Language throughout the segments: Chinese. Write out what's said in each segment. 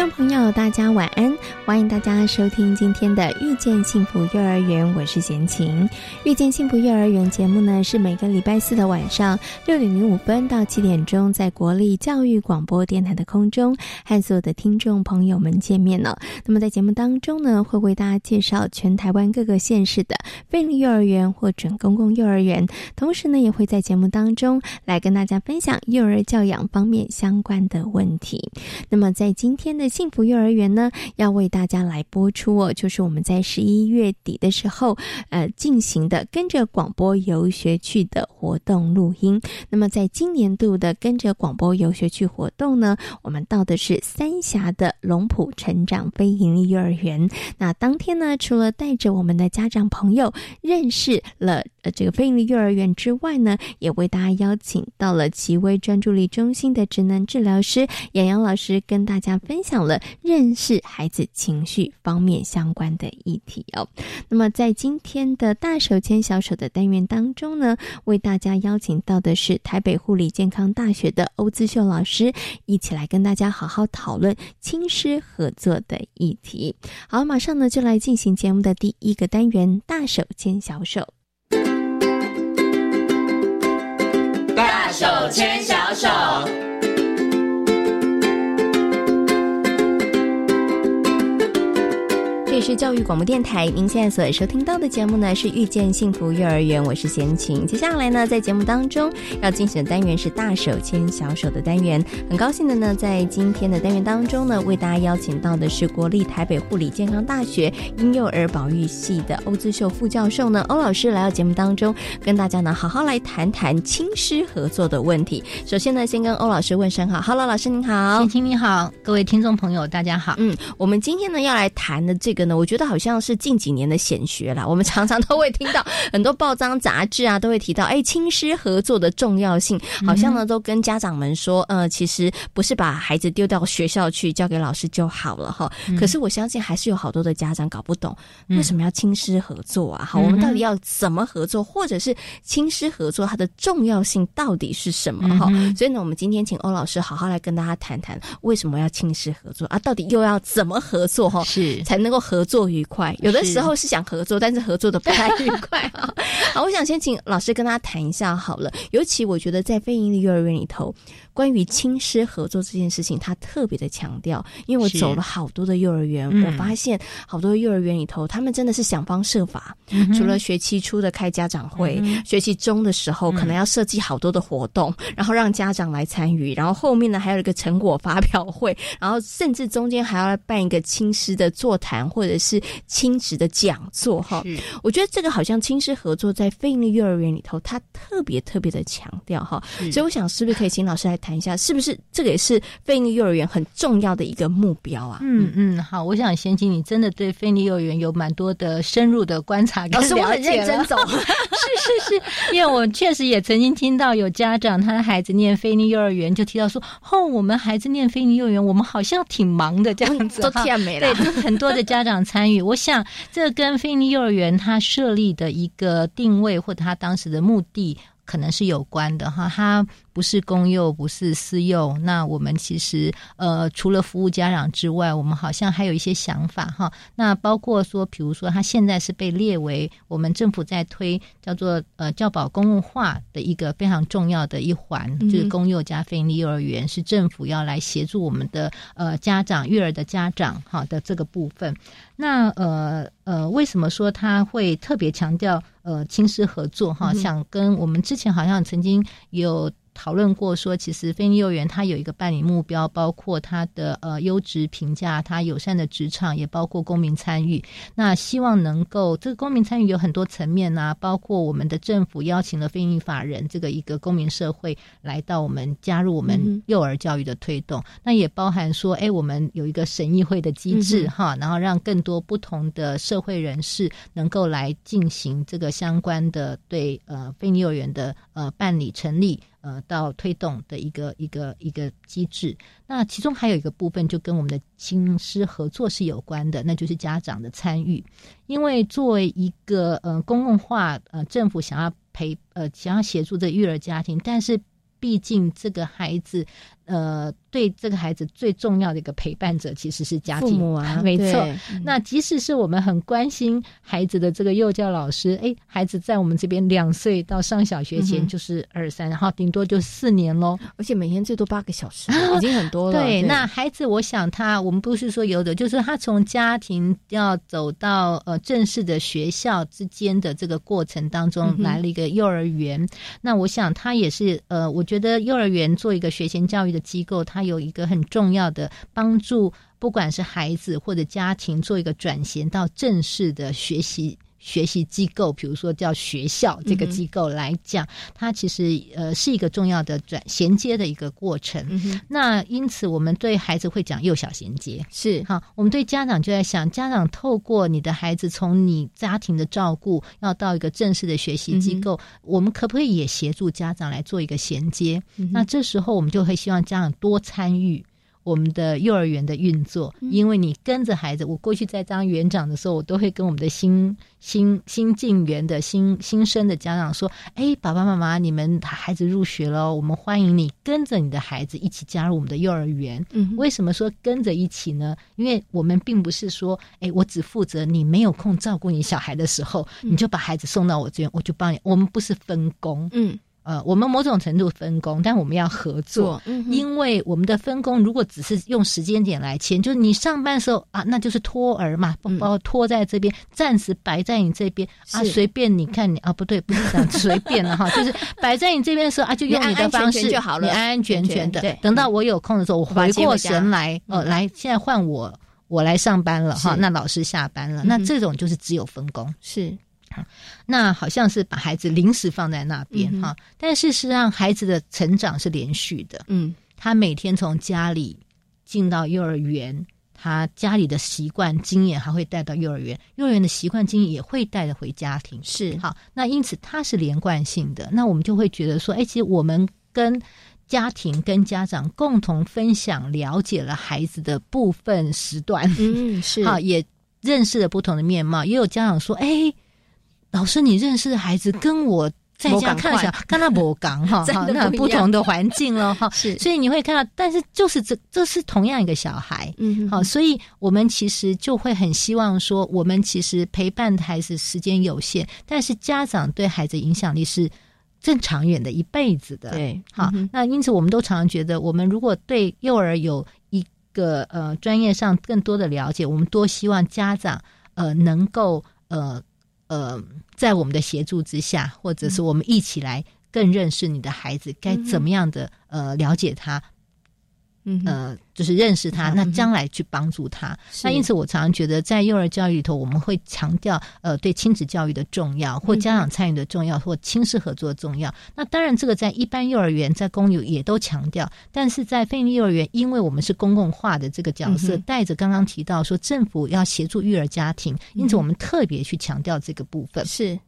众朋友，大家晚安！欢迎大家收听今天的《遇见幸福幼儿园》，我是贤琴。《遇见幸福幼儿园》节目呢，是每个礼拜四的晚上六点零五分到七点钟，在国立教育广播电台的空中和所有的听众朋友们见面了。那么在节目当中呢，会为大家介绍全台湾各个县市的非立幼儿园或准公共幼儿园，同时呢，也会在节目当中来跟大家分享幼儿教养方面相关的问题。那么在今天的幸福幼儿园呢，要为大家来播出哦，就是我们在十一月底的时候，呃，进行的跟着广播游学去的活动录音。那么在今年度的跟着广播游学去活动呢，我们到的是三峡的龙浦成长非营利幼儿园。那当天呢，除了带着我们的家长朋友认识了呃这个非营利幼儿园之外呢，也为大家邀请到了奇威专注力中心的职能治疗师杨洋老师，跟大家分享了。认识孩子情绪方面相关的议题哦。那么在今天的大手牵小手的单元当中呢，为大家邀请到的是台北护理健康大学的欧姿秀老师，一起来跟大家好好讨论亲师合作的议题。好，马上呢就来进行节目的第一个单元——大手牵小手。大手牵小手。是教育广播电台，您现在所收听到的节目呢是遇见幸福幼儿园，我是贤琴。接下来呢，在节目当中要进行的单元是大手牵小手的单元。很高兴的呢，在今天的单元当中呢，为大家邀请到的是国立台北护理健康大学婴幼儿保育系的欧姿秀副教授呢，欧老师来到节目当中，跟大家呢好好来谈谈亲师合作的问题。首先呢，先跟欧老师问声好，Hello，老师您好，贤琴你好，各位听众朋友大家好。嗯，我们今天呢要来谈的这个。我觉得好像是近几年的显学啦，我们常常都会听到 很多报章杂志啊，都会提到哎，亲师合作的重要性，好像呢都跟家长们说，呃，其实不是把孩子丢到学校去交给老师就好了哈。可是我相信还是有好多的家长搞不懂为什么要亲师合作啊？好，我们到底要怎么合作，或者是亲师合作它的重要性到底是什么哈？所以呢，我们今天请欧老师好好来跟大家谈谈为什么要亲师合作啊？到底又要怎么合作哈？是才能够合。作愉快，有的时候是想合作，但是合作的不太愉快啊。好，我想先请老师跟大家谈一下好了。尤其我觉得在非营利幼儿园里头。关于亲师合作这件事情，他特别的强调，因为我走了好多的幼儿园，我发现好多幼儿园里头，他们真的是想方设法，除了学期初的开家长会，学期中的时候可能要设计好多的活动，然后让家长来参与，然后后面呢还有一个成果发表会，然后甚至中间还要办一个亲师的座谈或者是亲职的讲座哈。我觉得这个好像亲师合作在非营利幼儿园里头，他特别特别的强调哈，所以我想是不是可以请老师来。谈一下，是不是这个也是菲尼幼儿园很重要的一个目标啊？嗯嗯，好，我想先请你真的对菲尼幼儿园有蛮多的深入的观察跟了解我很认真走，是是是，因为我确实也曾经听到有家长他的孩子念菲尼幼儿园，就提到说，哦，我们孩子念菲尼幼儿园，我们好像挺忙的这样子，都甜美了。对，很多的家长参与，我想这跟菲尼幼儿园他设立的一个定位或者他当时的目的。可能是有关的哈，它不是公幼，不是私幼。那我们其实呃，除了服务家长之外，我们好像还有一些想法哈。那包括说，比如说，它现在是被列为我们政府在推叫做呃教保公共化的一个非常重要的一环，就是公幼加非营利幼儿园是政府要来协助我们的呃家长育儿的家长哈的这个部分。那呃呃，为什么说他会特别强调？呃，亲师合作哈，想跟我们之前好像曾经有。讨论过说，其实菲尼幼儿园它有一个办理目标，包括它的呃优质评价，它友善的职场，也包括公民参与。那希望能够这个公民参与有很多层面啊，包括我们的政府邀请了非营法人这个一个公民社会来到我们加入我们幼儿教育的推动，那也包含说，哎，我们有一个审议会的机制哈，然后让更多不同的社会人士能够来进行这个相关的对呃非幼儿园的呃办理成立。呃，到推动的一个一个一个机制，那其中还有一个部分就跟我们的亲师合作是有关的，那就是家长的参与。因为作为一个呃公共化呃政府想要陪呃想要协助这育儿家庭，但是毕竟这个孩子。呃，对这个孩子最重要的一个陪伴者其实是家庭啊，没错。那即使是我们很关心孩子的这个幼教老师，哎，孩子在我们这边两岁到上小学前就是二三，然后顶多就四年喽，而且每天最多八个小时，已经很多了。对，那孩子，我想他，我们不是说有的，就是他从家庭要走到呃正式的学校之间的这个过程当中，来了一个幼儿园。那我想他也是呃，我觉得幼儿园做一个学前教育的。机构它有一个很重要的帮助，不管是孩子或者家庭，做一个转型到正式的学习学习机构，比如说叫学校这个机构来讲，它其实呃是一个重要的转衔接的一个过程。那因此，我们对孩子会讲幼小衔接是好，我们对家长就在想，家长透过你的孩子从你家庭的照顾，要到一个正式的学习机构，我们可不可以也协助家长来做一个衔接？那这时候我们就会希望家长多参与。我们的幼儿园的运作，因为你跟着孩子，我过去在当园长的时候，我都会跟我们的新新新进园的新新生的家长说：“哎，爸爸妈妈，你们孩子入学了，我们欢迎你跟着你的孩子一起加入我们的幼儿园。”嗯，为什么说跟着一起呢？因为我们并不是说，哎，我只负责你没有空照顾你小孩的时候，你就把孩子送到我这边，我就帮你。我们不是分工，嗯。呃，我们某种程度分工，但我们要合作，因为我们的分工如果只是用时间点来签，就是你上班的时候啊，那就是托儿嘛，把我托在这边，暂时摆在你这边啊，随便你看你啊，不对，不是这样，随便了哈，就是摆在你这边的时候啊，就用你的方式就好了，你安安全全的。等到我有空的时候，我回过神来，呃，来，现在换我，我来上班了哈，那老师下班了，那这种就是只有分工。是。那好像是把孩子临时放在那边哈，但事实上孩子的成长是连续的。嗯，他每天从家里进到幼儿园，他家里的习惯经验还会带到幼儿园，幼儿园的习惯经验也会带着回家庭。是好，那因此他是连贯性的。那我们就会觉得说，哎，其实我们跟家庭跟家长共同分享，了解了孩子的部分时段。嗯，是 好，也认识了不同的面貌。也有家长说，哎。老师，你认识的孩子跟我在家看小，跟他 不刚哈，那不同的环境了哈，是，所以你会看到，但是就是这这是同样一个小孩，嗯，好，所以我们其实就会很希望说，我们其实陪伴孩子时间有限，但是家长对孩子影响力是更长远的一辈子的，对，好，那因此我们都常常觉得，我们如果对幼儿有一个呃专业上更多的了解，我们多希望家长呃能够呃。呃，在我们的协助之下，或者是我们一起来更认识你的孩子，该怎么样的呃了解他。呃，就是认识他，那将来去帮助他。那因此，我常常觉得，在幼儿教育里头，我们会强调呃，对亲子教育的重要，或家长参与的重要，或亲师合作的重要。那当然，这个在一般幼儿园、在公有也都强调，但是在非利幼儿园，因为我们是公共化的这个角色，带着刚刚提到说政府要协助育儿家庭，因此我们特别去强调这个部分。是，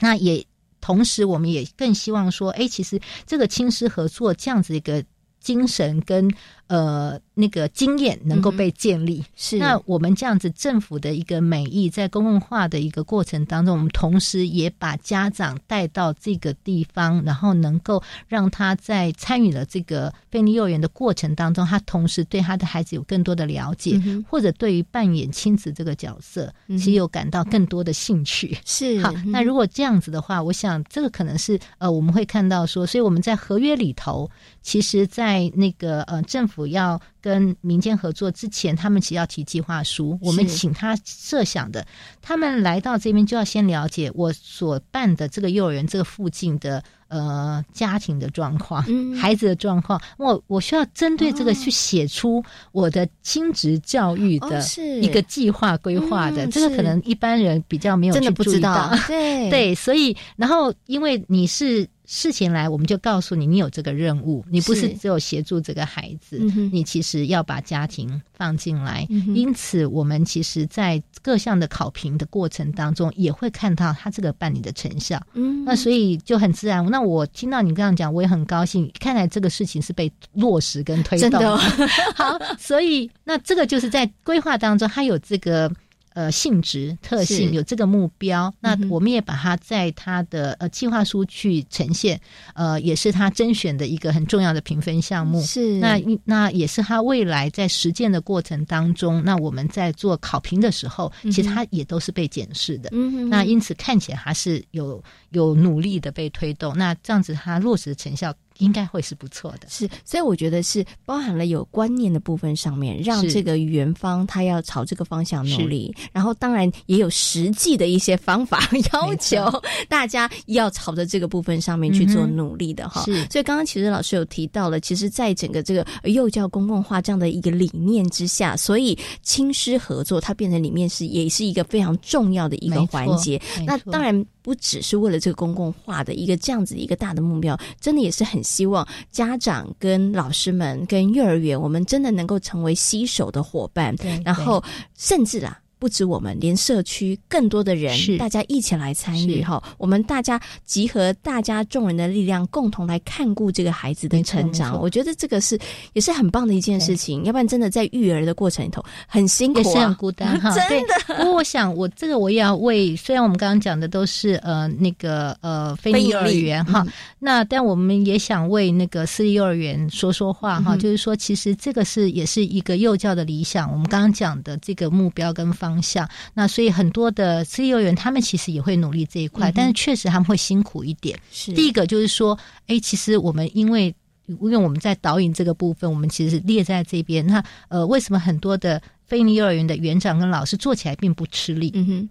那也同时，我们也更希望说，哎，其实这个亲师合作这样子一个精神跟。呃，那个经验能够被建立，是那我们这样子政府的一个美意，在公共化的一个过程当中，我们同时也把家长带到这个地方，然后能够让他在参与了这个便利幼儿园的过程当中，他同时对他的孩子有更多的了解，或者对于扮演亲子这个角色，其实有感到更多的兴趣。是好，那如果这样子的话，我想这个可能是呃，我们会看到说，所以我们在合约里头，其实，在那个呃政府。要跟民间合作之前，他们其实要提计划书。我们请他设想的，他们来到这边就要先了解我所办的这个幼儿园这个附近的呃家庭的状况、孩子的状况，我我需要针对这个去写出我的亲职教育的一个计划规划的。这个可能一般人比较没有真的不知道，对对，所以然后因为你是。事情来，我们就告诉你，你有这个任务，你不是只有协助这个孩子，你其实要把家庭放进来。因此，我们其实，在各项的考评的过程当中，也会看到他这个办理的成效。嗯，那所以就很自然。那我听到你这样讲，我也很高兴。看来这个事情是被落实跟推动。好，所以那这个就是在规划当中，他有这个。呃，性质特性有这个目标，那我们也把它在他的呃计划书去呈现，呃，也是他甄选的一个很重要的评分项目。是那那也是他未来在实践的过程当中，那我们在做考评的时候，其实他也都是被检视的。嗯，那因此看起来还是有有努力的被推动。那这样子，他落实的成效。应该会是不错的，是，所以我觉得是包含了有观念的部分上面，让这个园方他要朝这个方向努力，然后当然也有实际的一些方法要求 大家要朝着这个部分上面去做努力的哈。是，所以刚刚其实老师有提到了，其实在整个这个幼教公共化这样的一个理念之下，所以亲师合作它变成里面是也是一个非常重要的一个环节。那当然。不只是为了这个公共化的一个这样子一个大的目标，真的也是很希望家长跟老师们跟幼儿园，我们真的能够成为携手的伙伴，然后甚至啦。不止我们，连社区更多的人，大家一起来参与哈。我们大家集合大家众人的力量，共同来看顾这个孩子的成长。我觉得这个是也是很棒的一件事情。要不然真的在育儿的过程里头很辛苦，也是很孤单哈。真的。不过我想，我这个我也要为，虽然我们刚刚讲的都是呃那个呃非立幼儿园哈，那但我们也想为那个私立幼儿园说说话哈。就是说，其实这个是也是一个幼教的理想。我们刚刚讲的这个目标跟方。方向，那所以很多的私立幼儿园，他们其实也会努力这一块，但是确实他们会辛苦一点。是第一个就是说，哎，其实我们因为因为我们在导引这个部分，我们其实是列在这边。那呃，为什么很多的非立幼儿园的园长跟老师做起来并不吃力？嗯哼，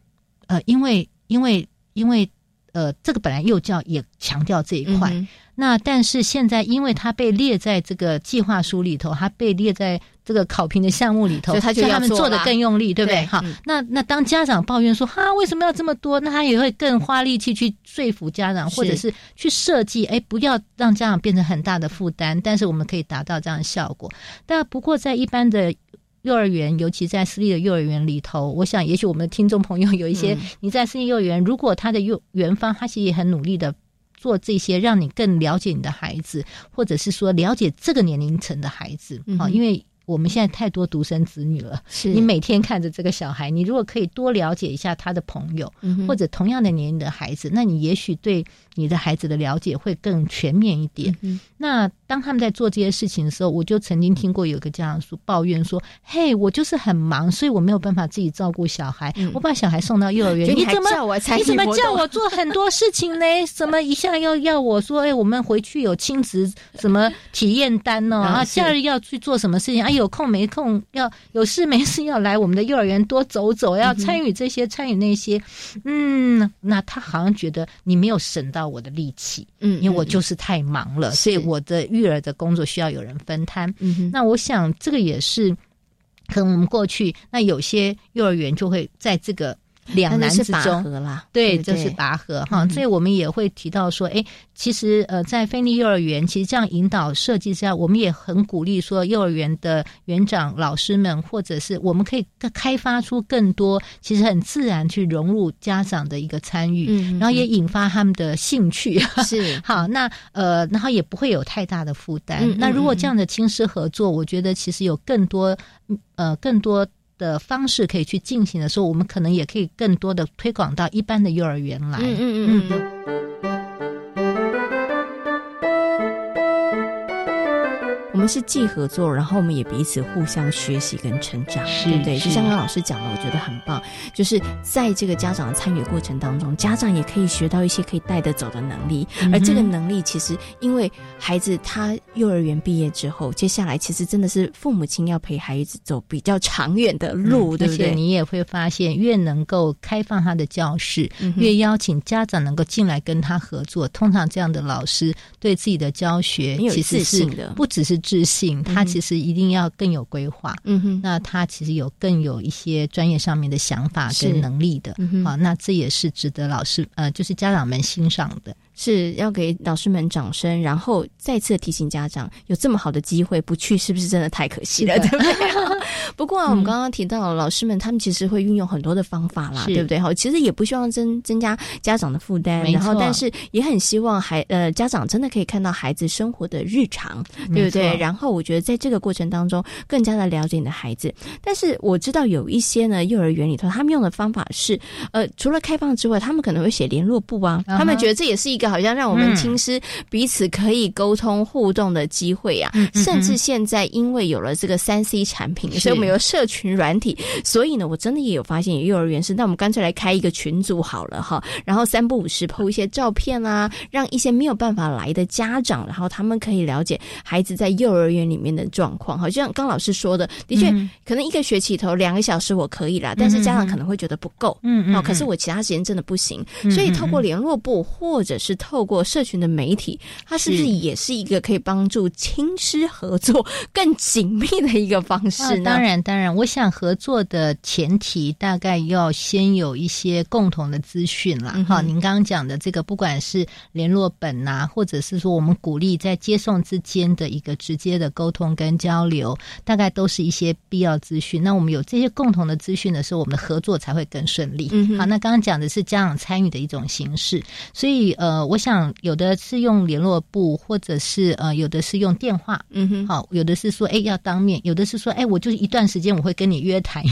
呃，因为因为因为呃，这个本来幼教也强调这一块。那但是现在，因为它被列在这个计划书里头，它被列在这个考评的项目里头，所以他就他们做的更用力，对不对？好，那那当家长抱怨说哈，为什么要这么多？那他也会更花力气去说服家长，或者是去设计，哎，不要让家长变成很大的负担。但是我们可以达到这样的效果。但不过在一般的幼儿园，尤其在私立的幼儿园里头，我想也许我们的听众朋友有一些你在私立幼儿园，如果他的幼园方他其实也很努力的。做这些，让你更了解你的孩子，或者是说了解这个年龄层的孩子啊，因为我们现在太多独生子女了，你每天看着这个小孩，你如果可以多了解一下他的朋友，或者同样的年龄的孩子，那你也许对。你的孩子的了解会更全面一点。那当他们在做这些事情的时候，我就曾经听过有个家长说抱怨说：“嘿，我就是很忙，所以我没有办法自己照顾小孩。我把小孩送到幼儿园，你怎么你怎么叫我做很多事情呢？什么一下要要我说，哎，我们回去有亲子什么体验单哦，然后假日要去做什么事情？啊，有空没空要有事没事要来我们的幼儿园多走走，要参与这些参与那些。嗯，那他好像觉得你没有省到。我的力气，嗯，因为我就是太忙了，所以我的育儿的工作需要有人分摊。嗯那我想这个也是，可能我们过去那有些幼儿园就会在这个。两难之中，对，这是拔河哈。所以我们也会提到说，哎，其实呃，在菲利幼儿园，其实这样引导设计下，我们也很鼓励说，幼儿园的园长、老师们，或者是我们可以开发出更多，其实很自然去融入家长的一个参与，然后也引发他们的兴趣。是好，那呃，然后也不会有太大的负担。那如果这样的亲师合作，我觉得其实有更多呃更多。的方式可以去进行的时候，我们可能也可以更多的推广到一般的幼儿园来。嗯嗯嗯。我们们是既合作，然后我们也彼此互相学习跟成长，对不对？就像刚老师讲的，我觉得很棒，就是在这个家长的参与过程当中，家长也可以学到一些可以带得走的能力，而这个能力其实因为孩子他幼儿园毕业之后，接下来其实真的是父母亲要陪孩子走比较长远的路，对不对？你也会发现，越能够开放他的教室，越邀请家长能够进来跟他合作，通常这样的老师对自己的教学其实是不只是自信，他其实一定要更有规划。嗯哼，那他其实有更有一些专业上面的想法跟能力的。好，那这也是值得老师呃，就是家长们欣赏的。是要给老师们掌声，然后再次提醒家长，有这么好的机会不去，是不是真的太可惜了？对不对？不过啊，我们刚刚提到老师们，他们其实会运用很多的方法啦，对不对？好，其实也不希望增增加家长的负担，然后但是也很希望孩呃家长真的可以看到孩子生活的日常，对不对？然后我觉得在这个过程当中，更加的了解你的孩子。但是我知道有一些呢，幼儿园里头他们用的方法是，呃，除了开放之外，他们可能会写联络簿啊，他们觉得这也是一个。好像让我们亲师彼此可以沟通互动的机会啊，甚至现在因为有了这个三 C 产品，所以我们有社群软体，所以呢，我真的也有发现，有幼儿园是，那我们干脆来开一个群组好了哈，然后三不五时 PO 一些照片啊，让一些没有办法来的家长，然后他们可以了解孩子在幼儿园里面的状况。好像刚老师说的，的确可能一个学期头两个小时我可以啦，但是家长可能会觉得不够，嗯哦，可是我其他时间真的不行，所以透过联络部或者是透过社群的媒体，它是不是也是一个可以帮助亲师合作 更紧密的一个方式呢？当然，当然，我想合作的前提大概要先有一些共同的资讯啦。哈，您刚刚讲的这个，不管是联络本呐，或者是说我们鼓励在接送之间的一个直接的沟通跟交流，大概都是一些必要资讯。那我们有这些共同的资讯的时候，我们的合作才会更顺利。好，那刚刚讲的是家长参与的一种形式，所以呃，我想。有的是用联络簿，或者是呃，有的是用电话，嗯哼，好，有的是说，哎，要当面，有的是说，哎，我就是一段时间我会跟你约谈，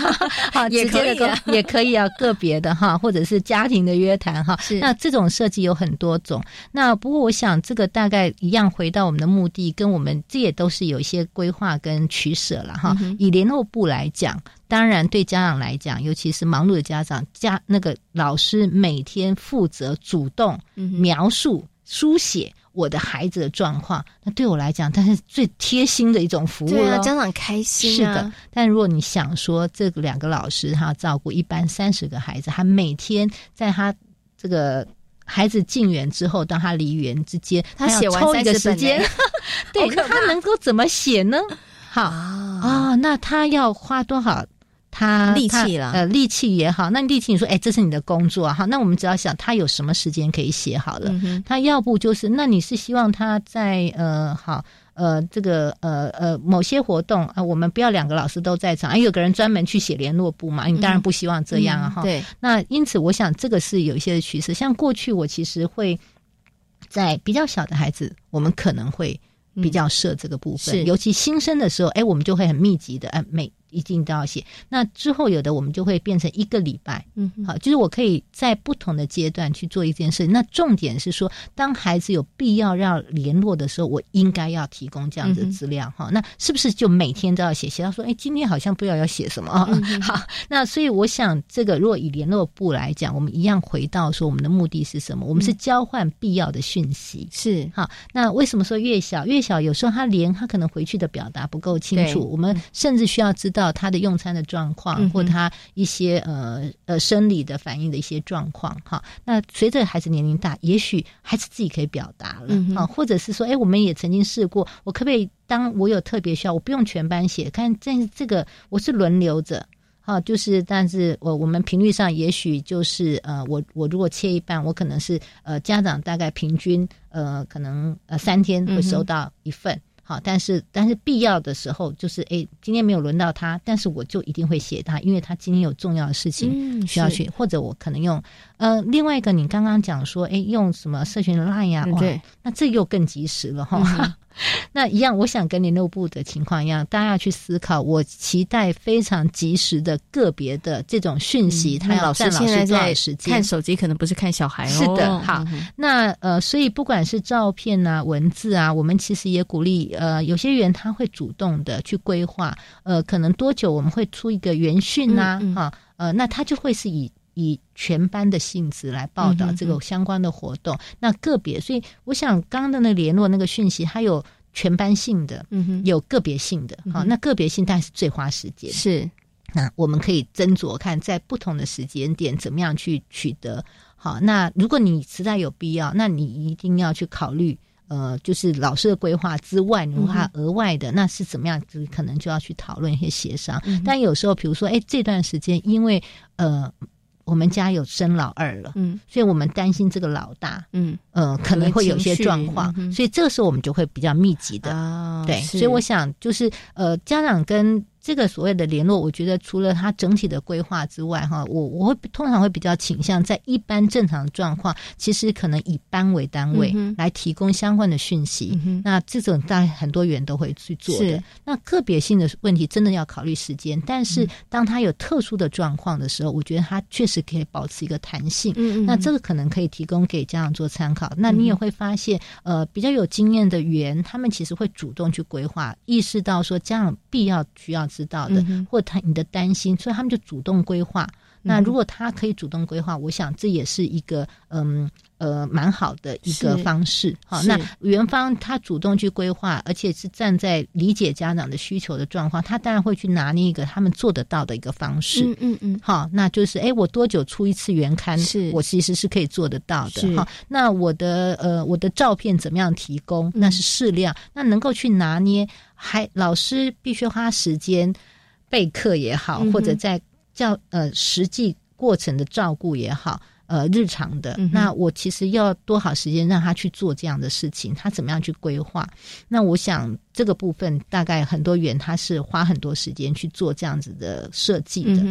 好，也可以，也可以啊，个别的哈，或者是家庭的约谈哈，是，那这种设计有很多种，那不过我想这个大概一样，回到我们的目的，跟我们这也都是有一些规划跟取舍了哈。以联络部来讲。当然，对家长来讲，尤其是忙碌的家长，家那个老师每天负责主动描述、书写我的孩子的状况，那对我来讲，但是最贴心的一种服务了。家长开心是的。但如果你想说，这两个老师他照顾一般三十个孩子，他每天在他这个孩子进园之后到他离园之间，他写完一个时间，对，他能够怎么写呢？好啊，那他要花多少？他力气了，呃，力气也好，那力气你说，哎，这是你的工作哈，那我们只要想他有什么时间可以写好了，他要不就是，那你是希望他在呃，好，呃，这个呃呃某些活动啊，我们不要两个老师都在场，哎，有个人专门去写联络部嘛，你当然不希望这样啊哈。对，那因此我想这个是有一些的趋势，像过去我其实会在比较小的孩子，我们可能会比较设这个部分，尤其新生的时候，哎，我们就会很密集的，哎每。一定都要写。那之后有的我们就会变成一个礼拜，嗯，好，就是我可以在不同的阶段去做一件事。那重点是说，当孩子有必要要联络的时候，我应该要提供这样的资料哈。那是不是就每天都要写？写到说，哎，今天好像不知道要写什么啊？好，那所以我想，这个如果以联络部来讲，我们一样回到说，我们的目的是什么？我们是交换必要的讯息，是好。那为什么说越小越小？有时候他连他可能回去的表达不够清楚，我们甚至需要知道。他的用餐的状况，或他一些呃呃生理的反应的一些状况，哈。那随着孩子年龄大，也许孩子自己可以表达了，啊，或者是说，哎，我们也曾经试过，我可不可以当我有特别需要，我不用全班写，看，但是这个我是轮流着，哈，就是，但是我我们频率上，也许就是呃，我我如果切一半，我可能是呃家长大概平均呃可能呃三天会收到一份。好，但是但是必要的时候，就是哎，今天没有轮到他，但是我就一定会写他，因为他今天有重要的事情需要去，或者我可能用呃另外一个，你刚刚讲说，哎，用什么社群的 line 呀？对，那这又更及时了哈。那一样，我想跟联络部的情况一样，大家要去思考。我期待非常及时的个别的这种讯息，他要占老师？看手机可能不是看小孩哦。是的，好，那呃，所以不管是照片啊、文字啊，我们其实也鼓励呃，有些人他会主动的去规划，呃，可能多久我们会出一个原讯啊，哈，呃，那他就会是以。以全班的性质来报道这个相关的活动，那个别，所以我想刚刚的那联络那个讯息，它有全班性的，嗯哼，有个别性的，好，那个别性当然是最花时间，是，那我们可以斟酌看在不同的时间点怎么样去取得，好，那如果你实在有必要，那你一定要去考虑，呃，就是老师的规划之外，如果他额外的，那是怎么样，就可能就要去讨论一些协商，但有时候，比如说，哎，这段时间因为呃。我们家有生老二了，嗯，所以我们担心这个老大，嗯，呃，可能会有些状况，所以这个时候我们就会比较密集的，对，所以我想就是呃，家长跟。这个所谓的联络，我觉得除了它整体的规划之外，哈，我我会通常会比较倾向在一般正常的状况，其实可能以班为单位来提供相关的讯息。那这种当然很多员都会去做的。那个别性的问题真的要考虑时间，但是当他有特殊的状况的时候，我觉得他确实可以保持一个弹性。那这个可能可以提供给家长做参考。那你也会发现，呃，比较有经验的员，他们其实会主动去规划，意识到说家长必要需要。知道的，或他你的担心，所以他们就主动规划。那如果他可以主动规划，我想这也是一个嗯呃蛮好的一个方式。好，那元方他主动去规划，而且是站在理解家长的需求的状况，他当然会去拿捏一个他们做得到的一个方式。嗯嗯嗯。好，那就是哎，我多久出一次原刊？是我其实是可以做得到的。好，那我的呃我的照片怎么样提供？那是适量，那能够去拿捏。还老师必须花时间备课也好，或者在教呃实际过程的照顾也好，呃日常的，那我其实要多少时间让他去做这样的事情？他怎么样去规划？那我想这个部分大概很多员他是花很多时间去做这样子的设计的。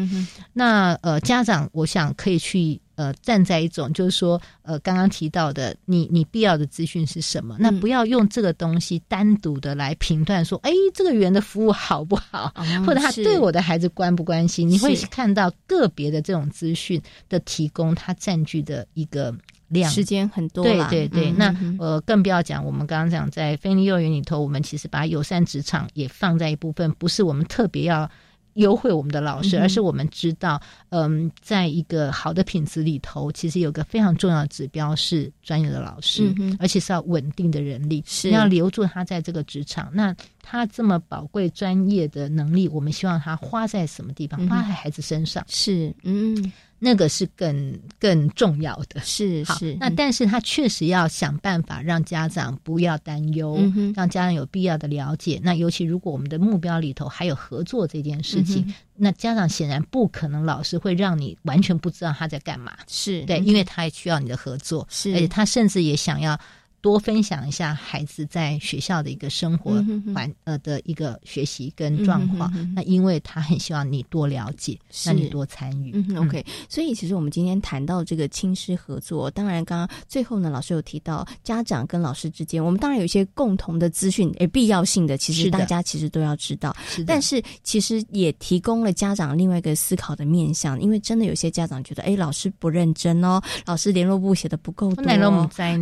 那呃家长，我想可以去。呃，站在一种就是说，呃，刚刚提到的，你你必要的资讯是什么？那不要用这个东西单独的来评断说，哎，这个园的服务好不好，或者他对我的孩子关不关心？你会看到个别的这种资讯的提供，它占据的一个量，时间很多。对对对，那呃，更不要讲我们刚刚讲在菲利幼儿园里头，我们其实把友善职场也放在一部分，不是我们特别要。优惠我们的老师，而是我们知道，嗯，在一个好的品质里头，其实有个非常重要的指标是专业的老师，而且是要稳定的人力，是要留住他在这个职场。那他这么宝贵专业的能力，我们希望他花在什么地方？花在孩子身上。是，嗯。那个是更更重要的，是是。那但是他确实要想办法让家长不要担忧，让家长有必要的了解。那尤其如果我们的目标里头还有合作这件事情，那家长显然不可能老师会让你完全不知道他在干嘛，是对，因为他也需要你的合作，是，而且他甚至也想要。多分享一下孩子在学校的一个生活环呃的一个学习跟状况，那因为他很希望你多了解，那你多参与。嗯 OK，所以其实我们今天谈到这个亲师合作，当然刚刚最后呢，老师有提到家长跟老师之间，我们当然有一些共同的资讯，诶，必要性的，其实大家其实都要知道。是但是其实也提供了家长另外一个思考的面向，因为真的有些家长觉得，哎，老师不认真哦，老师联络簿写的不够多，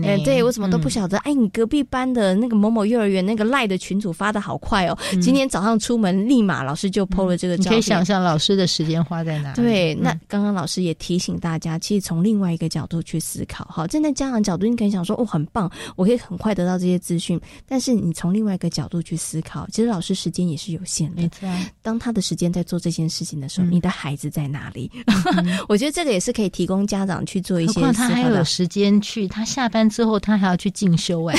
哎，对我怎么都不晓得，哎，你隔壁班的那个某某幼儿园那个赖的群主发的好快哦，今天早上出门立马老师就 PO 了这个照片。可以想象老师的时间花在哪里？对，那刚刚老师也提醒大家，其实从另外一个角度去思考，哈，站在家长角度，你可以想说，哦，很棒，我可以很快得到这些资讯。但是你从另外一个角度去思考，其实老师时间也是有限的。当他的时间在做这件事情的时候，你的孩子在哪里？我觉得这个也是可以提供家长去做一些。他还有时间去，他下班之后他还要去进修哎。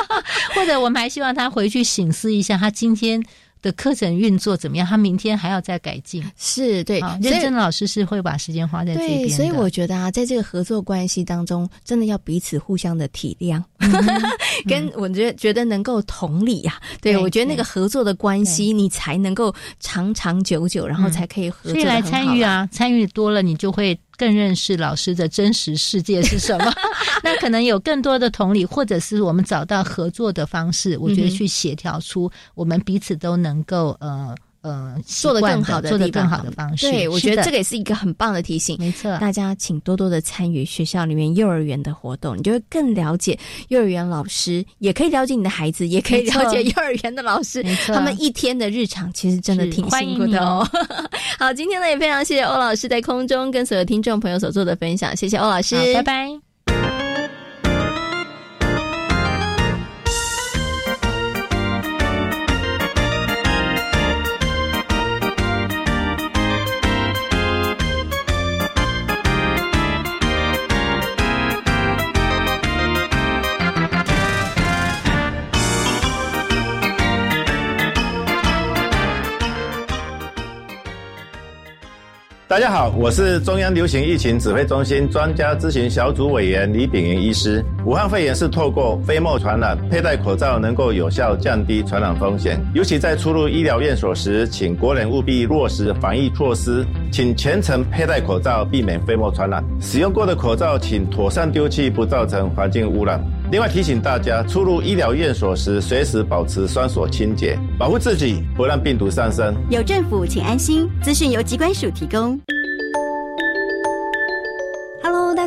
或者我们还希望他回去醒思一下，他今天。的课程运作怎么样？他明天还要再改进，是对认真的老师是会把时间花在这边所以我觉得啊，在这个合作关系当中，真的要彼此互相的体谅，跟我觉得觉得能够同理呀。对我觉得那个合作的关系，你才能够长长久久，然后才可以合作。所以来参与啊，参与多了，你就会。更认识老师的真实世界是什么。那可能有更多的同理，或者是我们找到合作的方式，我觉得去协调出我们彼此都能够呃。呃，做的更好的，做的更好的方式。对，我觉得这个也是一个很棒的提醒。没错，大家请多多的参与学校里面幼儿园的活动，你就会更了解幼儿园老师，也可以了解你的孩子，也可以了解幼儿园的老师，他们一天的日常其实真的挺辛苦的哦。好，今天呢也非常谢谢欧老师在空中跟所有听众朋友所做的分享，谢谢欧老师，拜拜。大家好，我是中央流行疫情指挥中心专家咨询小组委员李炳云医师。武汉肺炎是透过飞沫传染，佩戴口罩能够有效降低传染风险。尤其在出入医疗院所时，请国人务必落实防疫措施，请全程佩戴口罩，避免飞沫传染。使用过的口罩请妥善丢弃，不造成环境污染。另外提醒大家，出入医疗院所时，随时保持双手清洁，保护自己，不让病毒上升。有政府，请安心。资讯由机关署提供。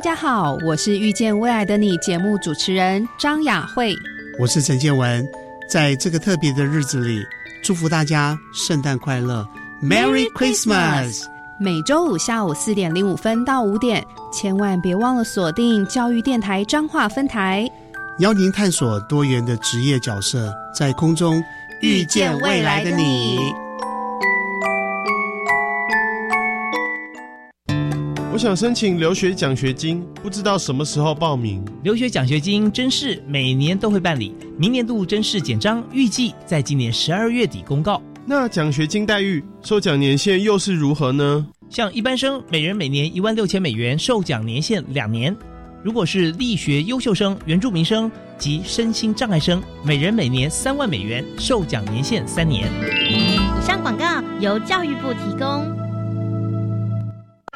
家好，我是遇见未来的你节目主持人张雅慧。我是陈建文，在这个特别的日子里，祝福大家圣诞快乐，Merry Christmas。每周五下午四点零五分到五点，千万别忘了锁定教育电台彰化分台。邀您探索多元的职业角色，在空中遇见未来的你。我想申请留学奖学金，不知道什么时候报名。留学奖学金真试每年都会办理，明年度真试简章预计在今年十二月底公告。那奖学金待遇、受奖年限又是如何呢？像一般生，每人每年一万六千美元，受奖年限两年。如果是力学优秀生、原住民生及身心障碍生，每人每年三万美元，受奖年限三年。以上广告由教育部提供。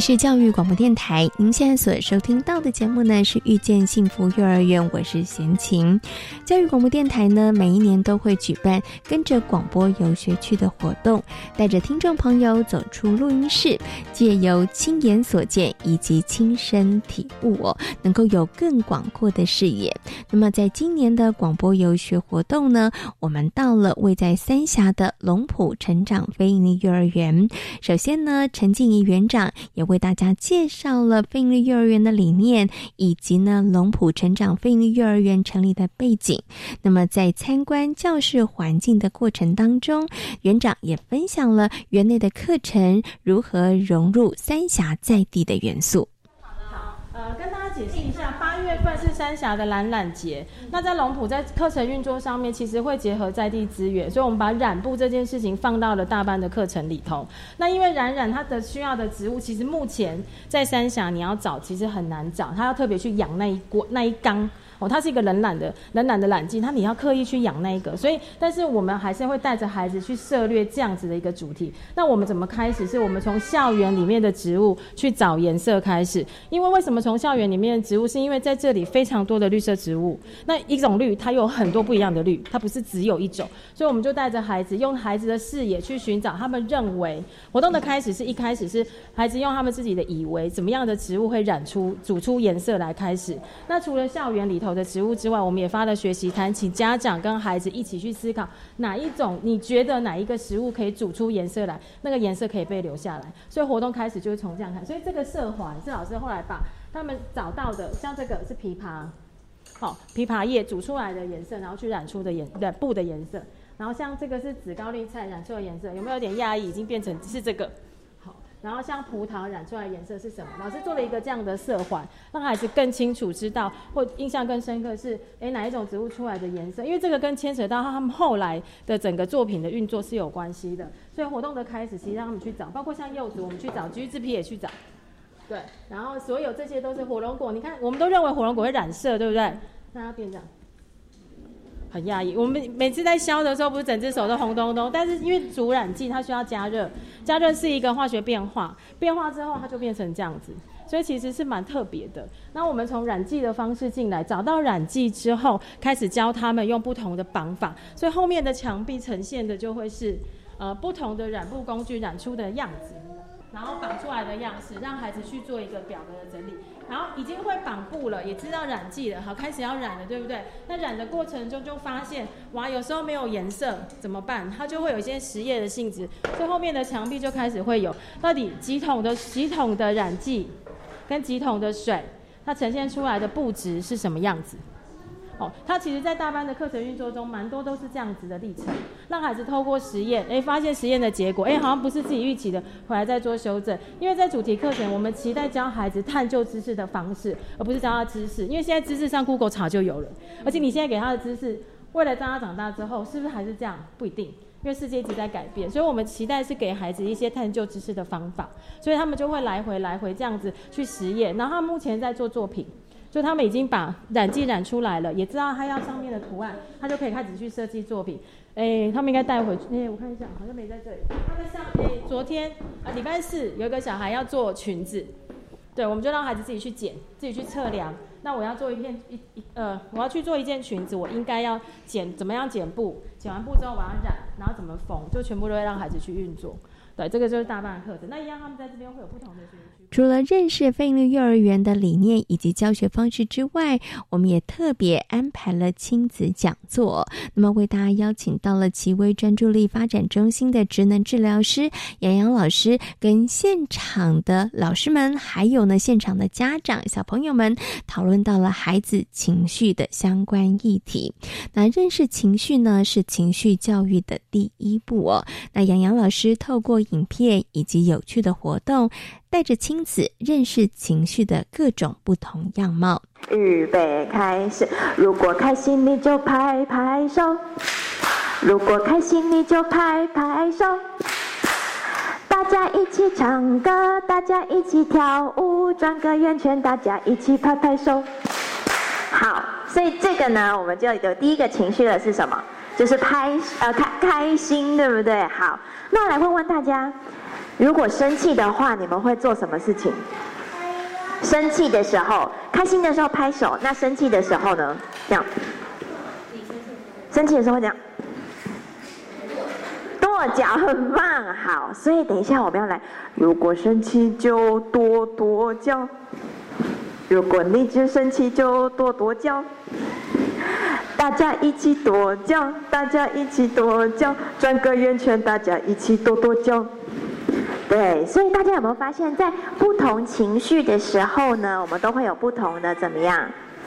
是教育广播电台，您现在所收听到的节目呢是遇见幸福幼儿园，我是贤琴。教育广播电台呢每一年都会举办跟着广播游学区的活动，带着听众朋友走出录音室，借由亲眼所见以及亲身体悟哦，能够有更广阔的视野。那么在今年的广播游学活动呢，我们到了位在三峡的龙浦成长非营幼儿园。首先呢，陈静怡园长也。为大家介绍了非营利幼儿园的理念，以及呢龙浦成长非营利幼儿园成立的背景。那么在参观教室环境的过程当中，园长也分享了园内的课程如何融入三峡在地的元素。好，呃，跟大家解释一下，八三峡的蓝染节。那在龙浦在课程运作上面，其实会结合在地资源，所以我们把染布这件事情放到了大班的课程里头。那因为染染它的需要的植物，其实目前在三峡你要找其实很难找，它要特别去养那一锅那一缸。哦，它是一个冷染的冷染的染剂，它你要刻意去养那一个，所以，但是我们还是会带着孩子去涉猎这样子的一个主题。那我们怎么开始？是我们从校园里面的植物去找颜色开始。因为为什么从校园里面的植物？是因为在这里非常多的绿色植物，那一种绿它有很多不一样的绿，它不是只有一种，所以我们就带着孩子用孩子的视野去寻找他们认为活动的开始是一开始是孩子用他们自己的以为怎么样的植物会染出煮出颜色来开始。那除了校园里头。的植物之外，我们也发了学习摊，请家长跟孩子一起去思考哪一种你觉得哪一个食物可以煮出颜色来，那个颜色可以被留下来。所以活动开始就是从这样看。所以这个色环是老师后来把他们找到的，像这个是枇杷，好枇杷叶煮出来的颜色，然后去染出的颜染布的颜色。然后像这个是紫高丽菜染出的颜色，有没有点讶异？已经变成是这个。然后像葡萄染出来的颜色是什么？老师做了一个这样的色环，让孩子更清楚知道，或印象更深刻是，哎哪一种植物出来的颜色？因为这个跟牵扯到他们后来的整个作品的运作是有关系的。所以活动的开始，其实让他们去找，包括像柚子，我们去找；橘子皮也去找。对，然后所有这些都是火龙果。你看，我们都认为火龙果会染色，对不对？那它变这样。很压抑。我们每次在削的时候，不是整只手都红彤彤，但是因为主染剂它需要加热，加热是一个化学变化，变化之后它就变成这样子，所以其实是蛮特别的。那我们从染剂的方式进来，找到染剂之后，开始教他们用不同的绑法，所以后面的墙壁呈现的就会是呃不同的染布工具染出的样子。然后绑出来的样式，让孩子去做一个表格的整理。然后已经会绑布了，也知道染剂了，好，开始要染了，对不对？那染的过程中就发现，哇，有时候没有颜色怎么办？它就会有一些实验的性质，所以后面的墙壁就开始会有，到底几桶的几桶的染剂，跟几桶的水，它呈现出来的布置是什么样子？哦，他其实，在大班的课程运作中，蛮多都是这样子的历程，让孩子透过实验，哎，发现实验的结果，哎，好像不是自己预期的，回来再做修正。因为在主题课程，我们期待教孩子探究知识的方式，而不是教他知识。因为现在知识上 Google 查就有了，而且你现在给他的知识，未来当他长大之后，是不是还是这样？不一定，因为世界一直在改变。所以我们期待是给孩子一些探究知识的方法，所以他们就会来回来回这样子去实验。然后他目前在做作品。就他们已经把染剂染出来了，也知道他要上面的图案，他就可以开始去设计作品。哎，他们应该带回去。哎，我看一下，好像没在这里。他们上，哎，昨天啊，礼拜四有一个小孩要做裙子，对，我们就让孩子自己去剪，自己去测量。那我要做一片一一呃，我要去做一件裙子，我应该要剪怎么样剪布？剪完布之后我要染，然后怎么缝，就全部都会让孩子去运作。对，这个就是大班的课程。那一样，他们在这边会有不同的学习。除了认识飞利幼儿园的理念以及教学方式之外，我们也特别安排了亲子讲座。那么为大家邀请到了奇威专注力发展中心的职能治疗师杨洋老师，跟现场的老师们，还有呢现场的家长小朋友们，讨论到了孩子情绪的相关议题。那认识情绪呢，是情绪教育的第一步哦。那杨洋老师透过影片以及有趣的活动。带着亲子认识情绪的各种不同样貌。预备开始，如果开心你就拍拍手，如果开心你就拍拍手，大家一起唱歌，大家一起跳舞，转个圆圈，大家一起拍拍手。好，所以这个呢，我们就有第一个情绪了，是什么？就是拍呃开开心，对不对？好，那来问问大家。如果生气的话，你们会做什么事情？生气的时候，开心的时候拍手。那生气的时候呢？这样。生气的时候会这样。跺脚，很棒，好。所以等一下我们要来，如果生气就跺跺脚。如果你只生气就跺跺脚。大家一起跺脚，大家一起跺脚，转个圆圈，大家一起跺跺脚。对，所以大家有没有发现，在不同情绪的时候呢，我们都会有不同的怎么样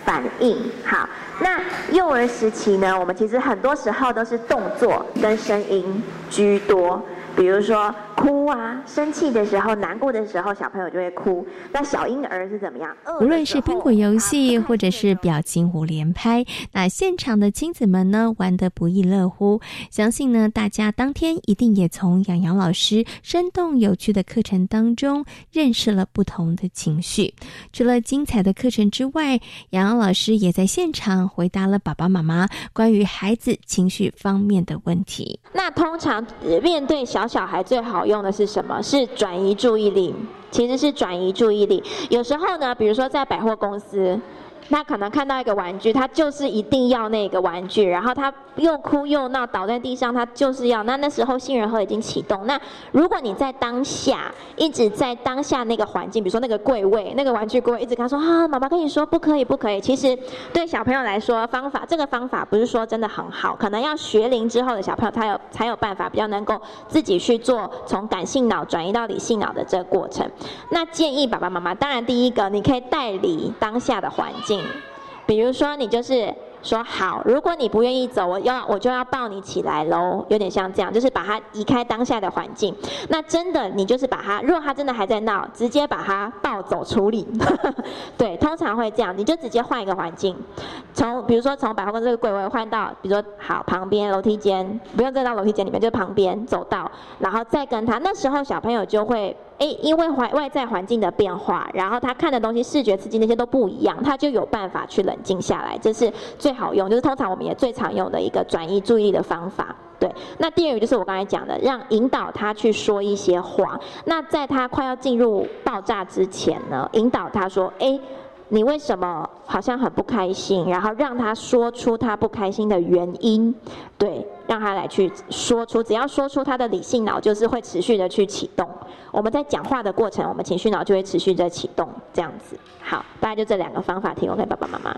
反应？好，那幼儿时期呢，我们其实很多时候都是动作跟声音居多。比如说哭啊，生气的时候、难过的时候，小朋友就会哭。那小婴儿是怎么样？无论是宾果游戏，或者是表情五连拍，那现场的亲子们呢，玩得不亦乐乎。相信呢，大家当天一定也从杨洋老师生动有趣的课程当中，认识了不同的情绪。除了精彩的课程之外，杨洋老师也在现场回答了爸爸妈妈关于孩子情绪方面的问题。那通常面对小小孩最好用的是什么？是转移注意力，其实是转移注意力。有时候呢，比如说在百货公司。他可能看到一个玩具，他就是一定要那个玩具，然后他又哭又闹，倒在地上，他就是要。那那时候杏仁核已经启动。那如果你在当下一直在当下那个环境，比如说那个柜位、那个玩具柜，一直跟他说：“啊，妈妈跟你说不可以，不可以。”其实对小朋友来说，方法这个方法不是说真的很好，可能要学龄之后的小朋友，才有才有办法比较能够自己去做从感性脑转移到理性脑的这个过程。那建议爸爸妈妈，当然第一个你可以代理当下的环境。比如说你就是。说好，如果你不愿意走，我要我就要抱你起来喽，有点像这样，就是把他移开当下的环境。那真的，你就是把他，如果他真的还在闹，直接把他抱走处理。对，通常会这样，你就直接换一个环境，从比如说从百货公司这个柜位换到，比如说好旁边楼梯间，不用再到楼梯间里面，就旁边走道，然后再跟他。那时候小朋友就会。哎，因为环外在环境的变化，然后他看的东西、视觉刺激那些都不一样，他就有办法去冷静下来，这是最好用，就是通常我们也最常用的一个转移注意力的方法。对，那第二个就是我刚才讲的，让引导他去说一些话。那在他快要进入爆炸之前呢，引导他说：“哎。”你为什么好像很不开心？然后让他说出他不开心的原因，对，让他来去说出，只要说出他的理性脑就是会持续的去启动。我们在讲话的过程，我们情绪脑就会持续在启动，这样子。好，大概就这两个方法提供给爸爸妈妈。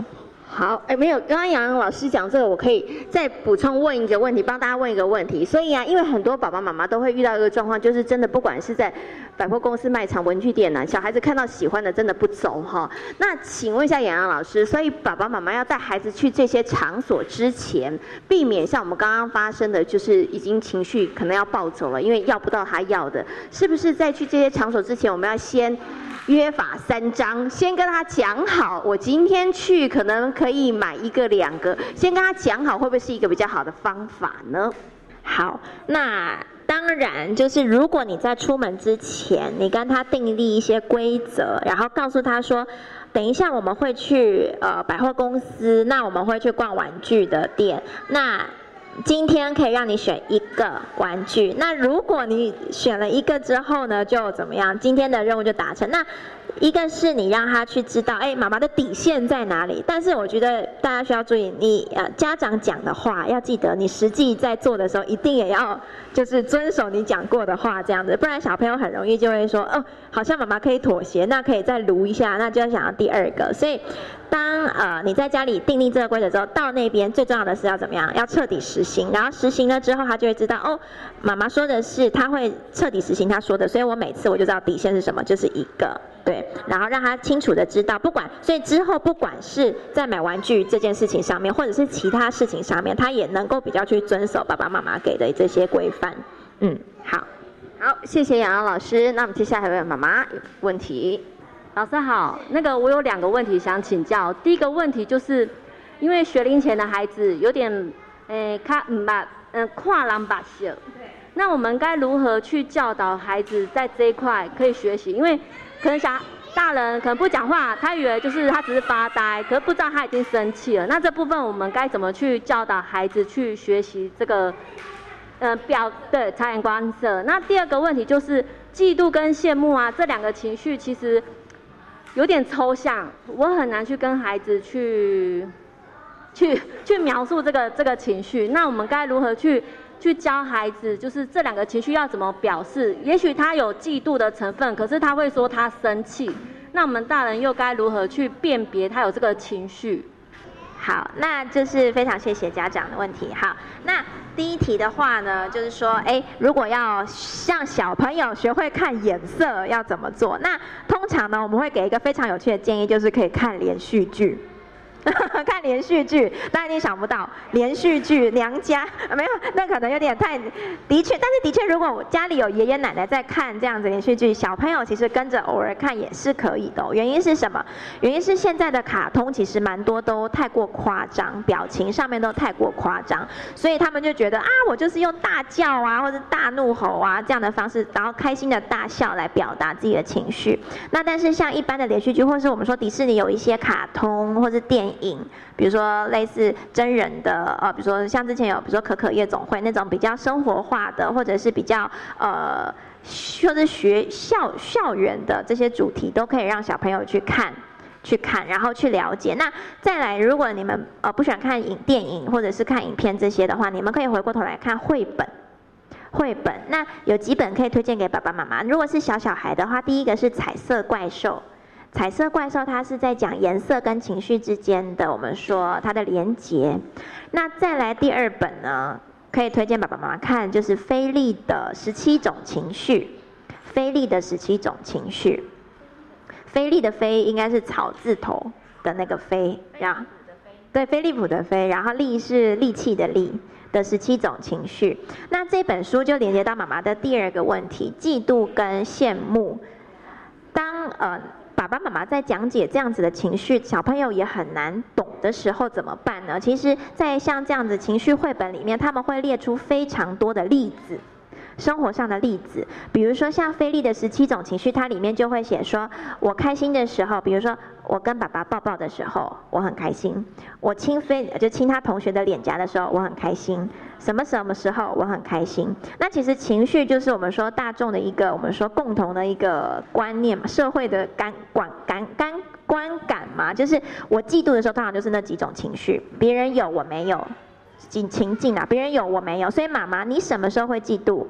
好，哎，没有，刚刚杨洋老师讲这个，我可以再补充问一个问题，帮大家问一个问题。所以啊，因为很多爸爸妈妈都会遇到一个状况，就是真的不管是在百货公司、卖场、文具店呢，小孩子看到喜欢的，真的不走哈。那请问一下杨洋老师，所以爸爸妈妈要带孩子去这些场所之前，避免像我们刚刚发生的，就是已经情绪可能要暴走了，因为要不到他要的，是不是在去这些场所之前，我们要先？约法三章，先跟他讲好，我今天去可能可以买一个两个，先跟他讲好，会不会是一个比较好的方法呢？好，那当然就是如果你在出门之前，你跟他订立一些规则，然后告诉他说，等一下我们会去呃百货公司，那我们会去逛玩具的店，那。今天可以让你选一个玩具，那如果你选了一个之后呢，就怎么样？今天的任务就达成。那一个是你让他去知道，哎，妈妈的底线在哪里？但是我觉得大家需要注意，你呃家长讲的话要记得，你实际在做的时候一定也要就是遵守你讲过的话，这样子，不然小朋友很容易就会说，哦，好像妈妈可以妥协，那可以再撸一下，那就要想要第二个，所以。当呃你在家里订立这个规则之后，到那边最重要的是要怎么样？要彻底实行。然后实行了之后，他就会知道哦，妈妈说的是他会彻底实行他说的，所以我每次我就知道底线是什么，就是一个对。然后让他清楚的知道，不管所以之后不管是在买玩具这件事情上面，或者是其他事情上面，他也能够比较去遵守爸爸妈妈给的这些规范。嗯，好，好，谢谢杨洋老师。那我们接下来还有妈妈问题。老师好，那个我有两个问题想请教。第一个问题就是，因为学龄前的孩子有点，诶，看唔把，嗯，跨栏把秀。对。那我们该如何去教导孩子在这一块可以学习？因为可能小大人可能不讲话，他以为就是他只是发呆，可是不知道他已经生气了。那这部分我们该怎么去教导孩子去学习这个，嗯，表对察言观色？那第二个问题就是嫉妒跟羡慕啊，这两个情绪其实。有点抽象，我很难去跟孩子去，去去描述这个这个情绪。那我们该如何去去教孩子？就是这两个情绪要怎么表示？也许他有嫉妒的成分，可是他会说他生气。那我们大人又该如何去辨别他有这个情绪？好，那就是非常谢谢家长的问题。好，那第一题的话呢，就是说，哎，如果要让小朋友学会看眼色，要怎么做？那通常呢，我们会给一个非常有趣的建议，就是可以看连续剧。看连续剧，大家一定想不到连续剧《娘家》没有，那可能有点太的确，但是的确，如果家里有爷爷奶奶在看这样子连续剧，小朋友其实跟着偶尔看也是可以的。原因是什么？原因是现在的卡通其实蛮多都太过夸张，表情上面都太过夸张，所以他们就觉得啊，我就是用大叫啊，或者大怒吼啊这样的方式，然后开心的大笑来表达自己的情绪。那但是像一般的连续剧，或是我们说迪士尼有一些卡通或是电影。影，比如说类似真人的，呃，比如说像之前有，比如说可可夜总会那种比较生活化的，或者是比较呃，或者学校校园的这些主题，都可以让小朋友去看，去看，然后去了解。那再来，如果你们呃不喜欢看影电影或者是看影片这些的话，你们可以回过头来看绘本，绘本。那有几本可以推荐给爸爸妈妈？如果是小小孩的话，第一个是彩色怪兽。彩色怪兽，它是在讲颜色跟情绪之间的，我们说它的连结。那再来第二本呢，可以推荐爸爸妈妈看，就是菲利的十七种情绪。菲利的十七种情绪，菲利的菲应该是草字头的那个菲呀。对，菲利浦的菲，然后利是利气的利的十七种情绪。那这本书就连接到妈妈的第二个问题：嫉妒跟羡慕。当呃。爸爸妈妈在讲解这样子的情绪，小朋友也很难懂的时候怎么办呢？其实，在像这样子情绪绘本里面，他们会列出非常多的例子。生活上的例子，比如说像菲利的十七种情绪，它里面就会写说，我开心的时候，比如说我跟爸爸抱抱的时候，我很开心；我亲飞就亲他同学的脸颊的时候，我很开心。什么什么时候我很开心？那其实情绪就是我们说大众的一个，我们说共同的一个观念嘛，社会的感感感感观感嘛，就是我嫉妒的时候，通常就是那几种情绪，别人有我没有。情情境啊，别人有我没有，所以妈妈，你什么时候会嫉妒？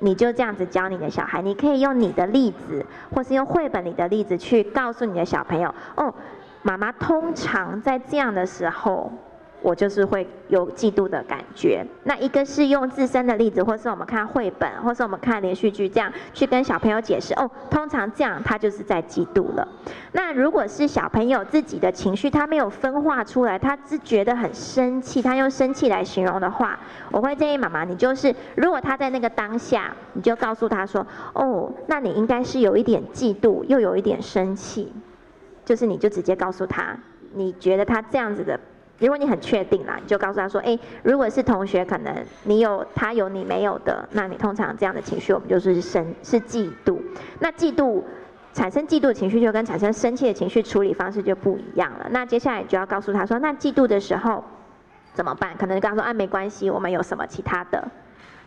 你就这样子教你的小孩，你可以用你的例子，或是用绘本里的例子去告诉你的小朋友，哦，妈妈通常在这样的时候。我就是会有嫉妒的感觉。那一个是用自身的例子，或是我们看绘本，或是我们看连续剧，这样去跟小朋友解释。哦，通常这样他就是在嫉妒了。那如果是小朋友自己的情绪，他没有分化出来，他只觉得很生气，他用生气来形容的话，我会建议妈妈，你就是如果他在那个当下，你就告诉他说：哦，那你应该是有一点嫉妒，又有一点生气，就是你就直接告诉他，你觉得他这样子的。如果你很确定啦，你就告诉他说：“哎，如果是同学，可能你有他有你没有的，那你通常这样的情绪，我们就是生是嫉妒。那嫉妒产生嫉妒的情绪，就跟产生生气的情绪处理方式就不一样了。那接下来就要告诉他说：那嫉妒的时候怎么办？可能刚说啊，没关系，我们有什么其他的？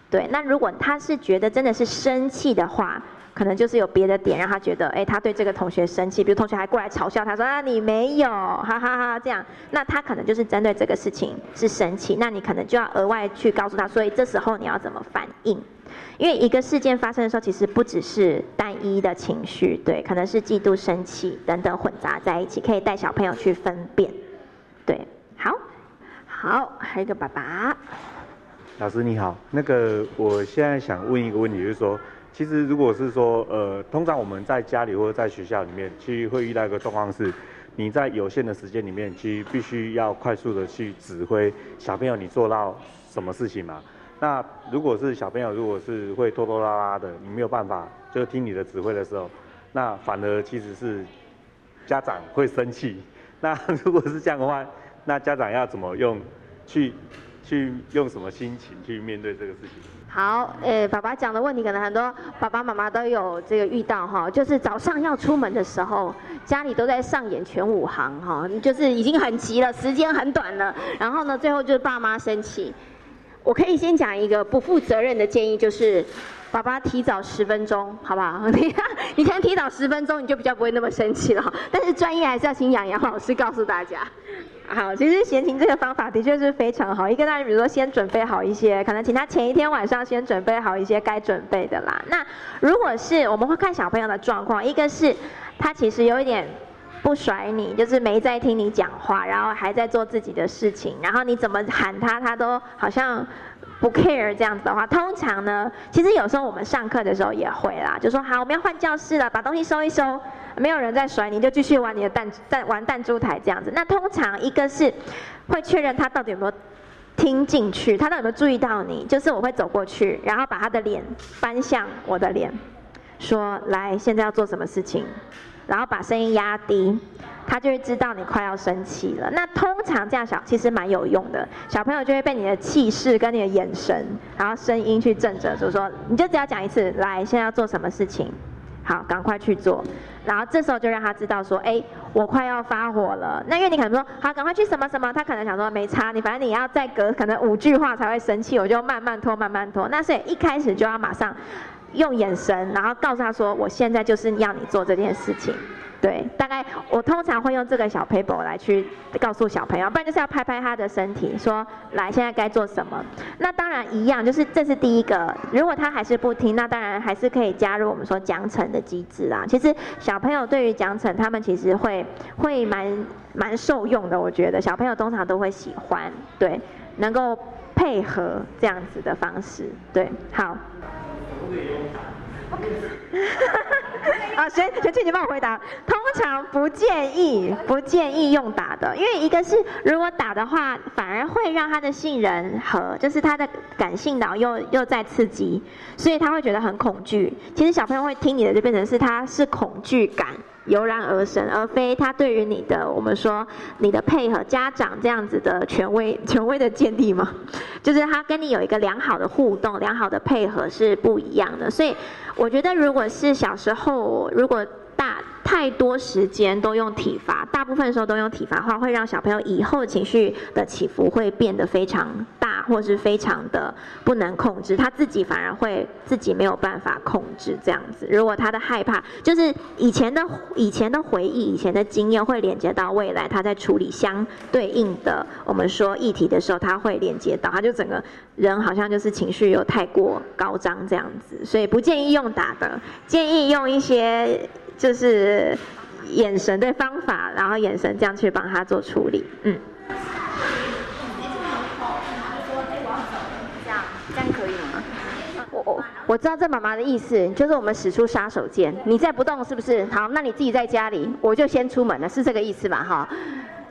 对。那如果他是觉得真的是生气的话。”可能就是有别的点让他觉得，哎，他对这个同学生气，比如同学还过来嘲笑他说啊，你没有，哈哈哈，这样，那他可能就是针对这个事情是生气，那你可能就要额外去告诉他，所以这时候你要怎么反应？因为一个事件发生的时候，其实不只是单一的情绪，对，可能是嫉妒、生气等等混杂在一起，可以带小朋友去分辨。对，好，好，还有一个爸爸，老师你好，那个我现在想问一个问题，就是说。其实，如果是说，呃，通常我们在家里或者在学校里面，其实会遇到一个状况是，你在有限的时间里面，其实必须要快速的去指挥小朋友你做到什么事情嘛。那如果是小朋友，如果是会拖拖拉拉的，你没有办法就听你的指挥的时候，那反而其实是家长会生气。那如果是这样的话，那家长要怎么用去去用什么心情去面对这个事情？好，诶，爸爸讲的问题可能很多爸爸妈妈都有这个遇到哈，就是早上要出门的时候，家里都在上演全武行哈，就是已经很急了，时间很短了，然后呢，最后就是爸妈生气。我可以先讲一个不负责任的建议，就是爸爸提早十分钟，好不好？你看你先提早十分钟，你就比较不会那么生气了。但是专业还是要请杨洋老师告诉大家。好，其实闲情这个方法的确是非常好。一个大家比如说先准备好一些，可能请他前一天晚上先准备好一些该准备的啦。那如果是我们会看小朋友的状况，一个是他其实有一点不甩你，就是没在听你讲话，然后还在做自己的事情，然后你怎么喊他，他都好像不 care 这样子的话，通常呢，其实有时候我们上课的时候也会啦，就说好我们要换教室了，把东西收一收。没有人在甩，你就继续玩你的弹弹玩弹珠台这样子。那通常一个是会确认他到底有没有听进去，他到底有没有注意到你。就是我会走过去，然后把他的脸翻向我的脸，说：“来，现在要做什么事情？”然后把声音压低，他就会知道你快要生气了。那通常这样小其实蛮有用的，小朋友就会被你的气势跟你的眼神，然后声音去震着，就是说，你就只要讲一次：“来，现在要做什么事情？”好，赶快去做。然后这时候就让他知道说，哎，我快要发火了。那因为你可能说，好，赶快去什么什么，他可能想说没差，你反正你要再隔可能五句话才会生气，我就慢慢拖，慢慢拖。那所以一开始就要马上用眼神，然后告诉他说，我现在就是要你做这件事情。对，大概我通常会用这个小 paper 来去告诉小朋友，不然就是要拍拍他的身体，说来现在该做什么。那当然一样，就是这是第一个。如果他还是不听，那当然还是可以加入我们说奖惩的机制啦。其实小朋友对于奖惩，他们其实会会蛮蛮受用的。我觉得小朋友通常都会喜欢，对，能够配合这样子的方式，对，好。啊，学学姐，你帮我回答。通常不建议，不建议用打的，因为一个是如果打的话，反而会让他的杏仁核，就是他的感性脑又又在刺激，所以他会觉得很恐惧。其实小朋友会听你的，就变成是他是恐惧感。油然而生，而非他对于你的我们说你的配合家长这样子的权威 权威的建立吗？就是他跟你有一个良好的互动、良好的配合是不一样的。所以我觉得，如果是小时候，如果大太多时间都用体罚，大部分时候都用体罚的话，会让小朋友以后情绪的起伏会变得非常大，或是非常的不能控制，他自己反而会自己没有办法控制这样子。如果他的害怕就是以前的以前的回忆、以前的经验会连接到未来，他在处理相对应的我们说议题的时候，他会连接到，他就整个人好像就是情绪又太过高涨这样子，所以不建议用打的，建议用一些。就是眼神的方法，然后眼神这样去帮他做处理，嗯。这样可以吗？我我我知道这妈妈的意思，就是我们使出杀手锏，你再不动是不是？好，那你自己在家里，我就先出门了，是这个意思吧？哈，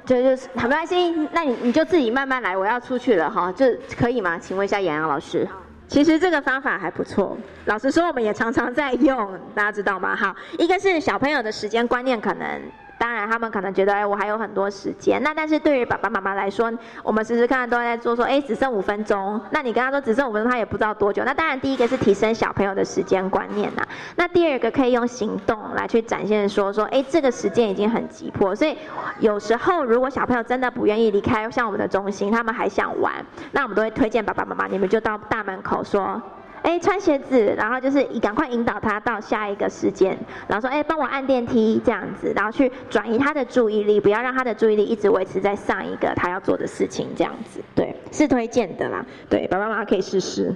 就就是没关系，那你你就自己慢慢来，我要出去了哈，就可以吗？请问一下杨洋老师。其实这个方法还不错，老实说，我们也常常在用，大家知道吗？好，一个是小朋友的时间观念可能。当然，他们可能觉得，哎，我还有很多时间。那但是对于爸爸妈妈来说，我们时时看都在做，说，哎，只剩五分钟。那你跟他说只剩五分钟，他也不知道多久。那当然，第一个是提升小朋友的时间观念呐。那第二个可以用行动来去展现，说说，哎，这个时间已经很急迫。所以有时候，如果小朋友真的不愿意离开像我们的中心，他们还想玩，那我们都会推荐爸爸妈妈，你们就到大门口说。哎，穿鞋子，然后就是赶快引导他到下一个时间，然后说，哎，帮我按电梯这样子，然后去转移他的注意力，不要让他的注意力一直维持在上一个他要做的事情这样子。对，是推荐的啦。对，爸爸妈妈可以试试。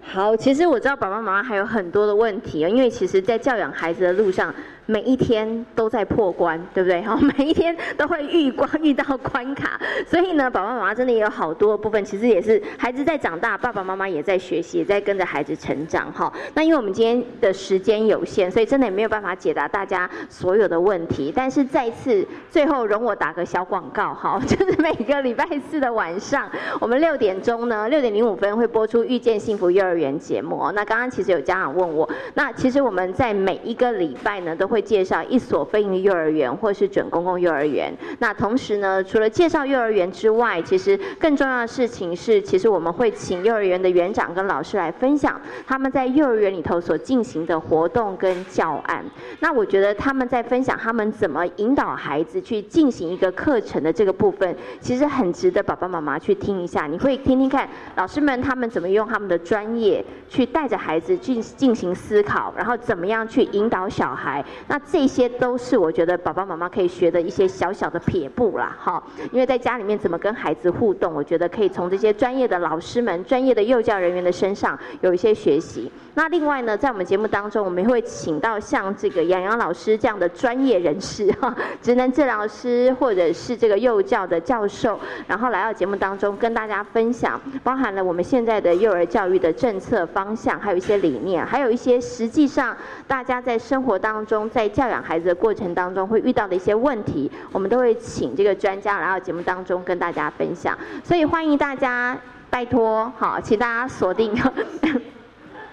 好，其实我知道爸爸妈妈还有很多的问题啊，因为其实，在教养孩子的路上。每一天都在破关，对不对？好，每一天都会遇关遇到关卡，所以呢，爸爸妈妈真的也有好多部分，其实也是孩子在长大，爸爸妈妈也在学习，也在跟着孩子成长。哈，那因为我们今天的时间有限，所以真的也没有办法解答大家所有的问题。但是再次，最后容我打个小广告，哈，就是每个礼拜四的晚上，我们六点钟呢，六点零五分会播出《遇见幸福幼儿园》节目。那刚刚其实有家长问我，那其实我们在每一个礼拜呢，都会介绍一所非营利幼儿园或是准公共幼儿园。那同时呢，除了介绍幼儿园之外，其实更重要的事情是，其实我们会请幼儿园的园长跟老师来分享他们在幼儿园里头所进行的活动跟教案。那我觉得他们在分享他们怎么引导孩子去进行一个课程的这个部分，其实很值得爸爸妈妈去听一下。你会听听看老师们他们怎么用他们的专业去带着孩子进进行思考，然后怎么样去引导小孩。那这些都是我觉得爸爸妈妈可以学的一些小小的撇步啦，哈。因为在家里面怎么跟孩子互动，我觉得可以从这些专业的老师们、专业的幼教人员的身上有一些学习。那另外呢，在我们节目当中，我们会请到像这个杨洋老师这样的专业人士，哈，职能治疗师或者是这个幼教的教授，然后来到节目当中跟大家分享，包含了我们现在的幼儿教育的政策方向，还有一些理念，还有一些实际上大家在生活当中在教养孩子的过程当中会遇到的一些问题，我们都会请这个专家来到节目当中跟大家分享。所以欢迎大家，拜托，好，请大家锁定。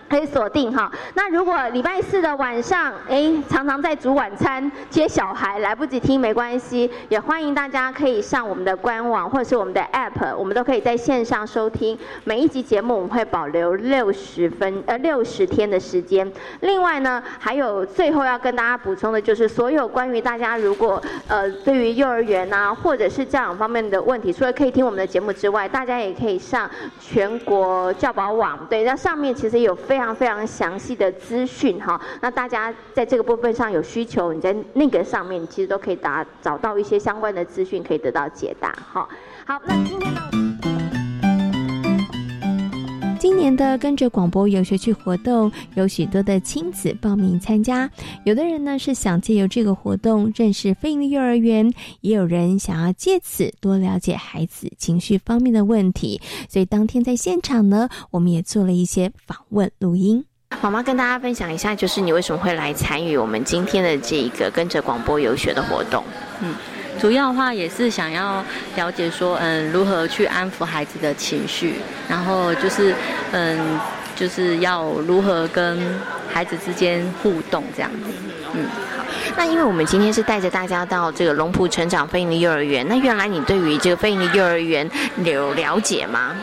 可以锁定哈。那如果礼拜四的晚上，哎，常常在煮晚餐、接小孩，来不及听没关系，也欢迎大家可以上我们的官网或者是我们的 App，我们都可以在线上收听每一集节目。我们会保留六十分呃六十天的时间。另外呢，还有最后要跟大家补充的就是，所有关于大家如果呃对于幼儿园呐或者是教养方面的问题，除了可以听我们的节目之外，大家也可以上全国教保网，对，那上面其实有非非常非常详细的资讯哈，那大家在这个部分上有需求，你在那个上面其实都可以打找到一些相关的资讯，可以得到解答哈。好，那今天呢？今年的跟着广播游学去活动，有许多的亲子报名参加。有的人呢是想借由这个活动认识非营利幼儿园，也有人想要借此多了解孩子情绪方面的问题。所以当天在现场呢，我们也做了一些访问录音。妈妈跟大家分享一下，就是你为什么会来参与我们今天的这个跟着广播游学的活动？嗯，主要的话也是想要了解说，嗯，如何去安抚孩子的情绪，然后就是，嗯，就是要如何跟孩子之间互动这样子。嗯，好。那因为我们今天是带着大家到这个龙浦成长非营利幼儿园，那原来你对于这个非营利幼儿园有了解吗？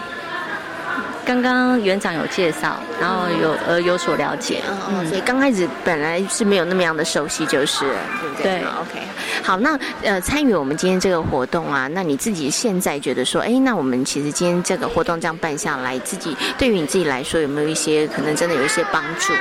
刚刚园长有介绍，然后有呃有所了解，嗯，所以刚开始本来是没有那么样的熟悉，就是对不对？对，OK。好，那呃参与我们今天这个活动啊，那你自己现在觉得说，哎，那我们其实今天这个活动这样办下来，自己对于你自己来说有没有一些可能真的有一些帮助？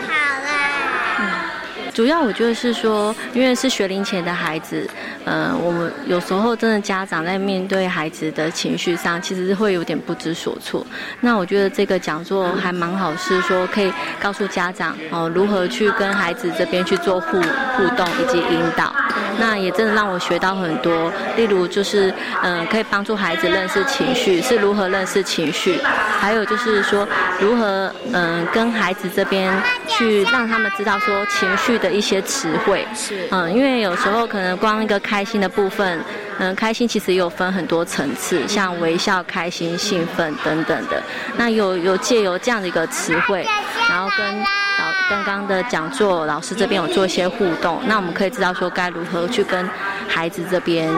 主要我觉得是说，因为是学龄前的孩子，呃，我们有时候真的家长在面对孩子的情绪上，其实是会有点不知所措。那我觉得这个讲座还蛮好，是说可以告诉家长哦，如何去跟孩子这边去做互互动以及引导。那也真的让我学到很多，例如就是嗯、可以帮助孩子认识情绪，是如何认识情绪，还有就是说如何嗯、跟孩子这边去让他们知道说情绪一些词汇。是嗯，因为有时候可能光一个开心的部分，嗯，开心其实也有分很多层次，像微笑、开心、兴奋等等的。那有有借由这样的一个词汇，然后跟老刚刚的讲座老师这边有做一些互动，那我们可以知道说该如何去跟孩子这边。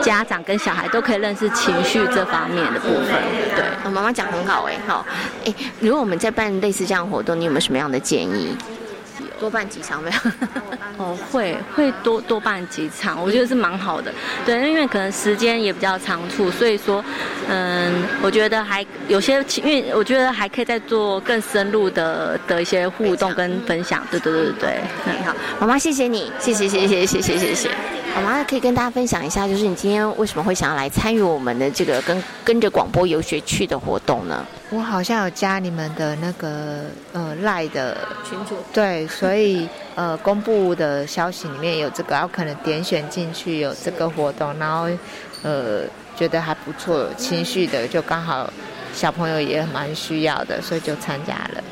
家长跟小孩都可以认识情绪这方面的部分，对。哦、妈妈讲很好哎，好，哎，如果我们在办类似这样活动，你有没有什么样的建议？多办几场没有？哦，会会多多办几场，我觉得是蛮好的。对，因为可能时间也比较仓促，所以说，嗯，我觉得还有些，因为我觉得还可以再做更深入的的一些互动跟分享。对对对对对，嗯，好，妈妈谢谢你，谢谢谢谢谢谢谢谢。妈妈可以跟大家分享一下，就是你今天为什么会想要来参与我们的这个跟跟着广播游学去的活动呢？我好像有加你们的那个呃赖的群主，对，所所以呃公布的消息里面有这个，然后可能点选进去有这个活动，然后呃觉得还不错，情绪的就刚好小朋友也蛮需要的，所以就参加了。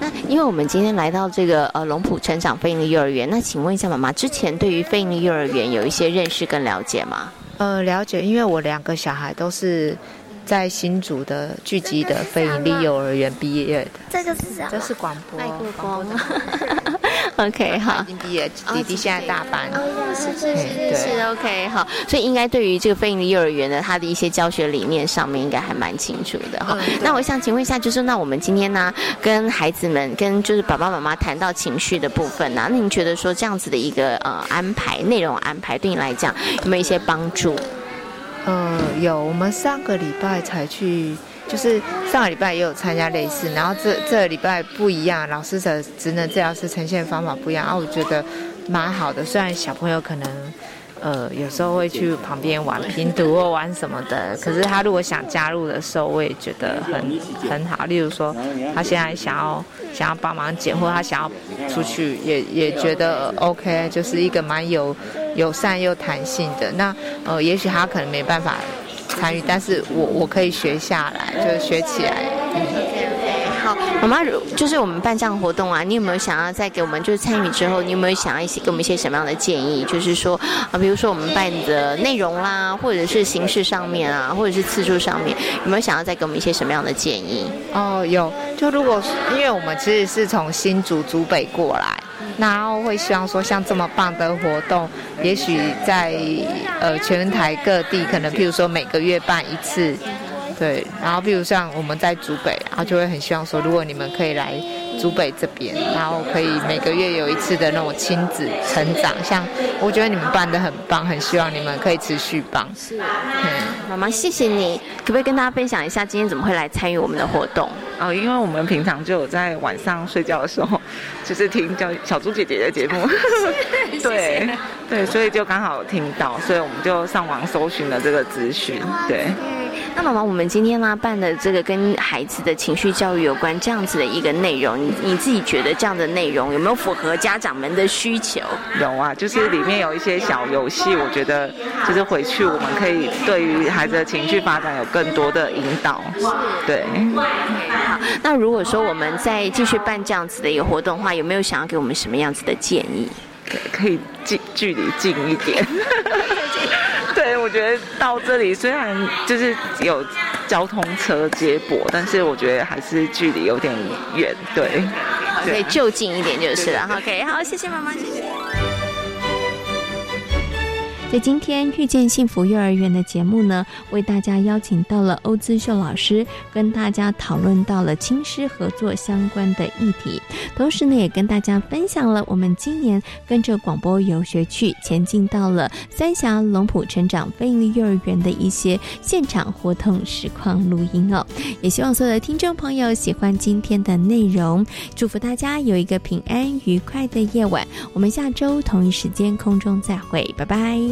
那因为我们今天来到这个呃龙浦成长非营利幼儿园，那请问一下妈妈，之前对于非营利幼儿园有一些认识跟了解吗？呃，了解，因为我两个小孩都是在新竹的聚集的非营利幼儿园毕业的。这个是什么？这是广播。麦克风。OK，好。已经毕业，弟弟现在大班。哦，是是是是 OK，好。所以应该对于这个非营利幼儿园的它的一些教学理念上面，应该还蛮清楚的哈。那我想请问一下，就是那我们今天呢，跟孩子们跟就是爸爸妈妈谈到情绪的部分呢，那您觉得说这样子的一个呃安排内容安排，对你来讲有没有一些帮助？嗯，有，我们上个礼拜才去，就是上个礼拜也有参加类似，然后这这个礼拜不一样，老师的职能治疗师呈现方法不一样，啊，我觉得蛮好的。虽然小朋友可能呃有时候会去旁边玩拼图或玩什么的，可是他如果想加入的时候，我也觉得很很好。例如说，他现在想要想要帮忙捡，或他想要出去，也也觉得 OK，就是一个蛮有。友善又弹性的，那呃，也许他可能没办法参与，但是我我可以学下来，就是学起来。嗯好，妈妈，就是我们办这样活动啊，你有没有想要再给我们，就是参与之后，你有没有想要一些给我们一些什么样的建议？就是说啊，比如说我们办的内容啦，或者是形式上面啊，或者是次数上面，有没有想要再给我们一些什么样的建议？哦，有，就如果因为我们其实是从新竹竹北过来。然后会希望说，像这么棒的活动，也许在呃全台各地，可能譬如说每个月办一次，对。然后比如像我们在竹北，然后就会很希望说，如果你们可以来竹北这边，然后可以每个月有一次的那种亲子成长，像我觉得你们办的很棒，很希望你们可以持续帮。是，嗯，妈妈谢谢你，可不可以跟大家分享一下今天怎么会来参与我们的活动？哦，因为我们平常就有在晚上睡觉的时候，就是听叫小猪姐姐的节目，对对，所以就刚好听到，所以我们就上网搜寻了这个资讯，对。那妈妈，我们今天呢办的这个跟孩子的情绪教育有关这样子的一个内容，你你自己觉得这样的内容有没有符合家长们的需求？有啊，就是里面有一些小游戏，我觉得就是回去我们可以对于孩子的情绪发展有更多的引导。对。好，那如果说我们再继续办这样子的一个活动的话，有没有想要给我们什么样子的建议？可以近距离近一点。对，我觉得到这里虽然就是有交通车接驳，但是我觉得还是距离有点远。对，可以就近一点就是了。OK，好，谢谢妈妈，谢谢。在今天遇见幸福幼儿园的节目呢，为大家邀请到了欧姿秀老师，跟大家讨论到了亲师合作相关的议题，同时呢，也跟大家分享了我们今年跟着广播游学去前进到了三峡龙浦成长非营利幼儿园的一些现场活动实况录音哦。也希望所有的听众朋友喜欢今天的内容，祝福大家有一个平安愉快的夜晚。我们下周同一时间空中再会，拜拜。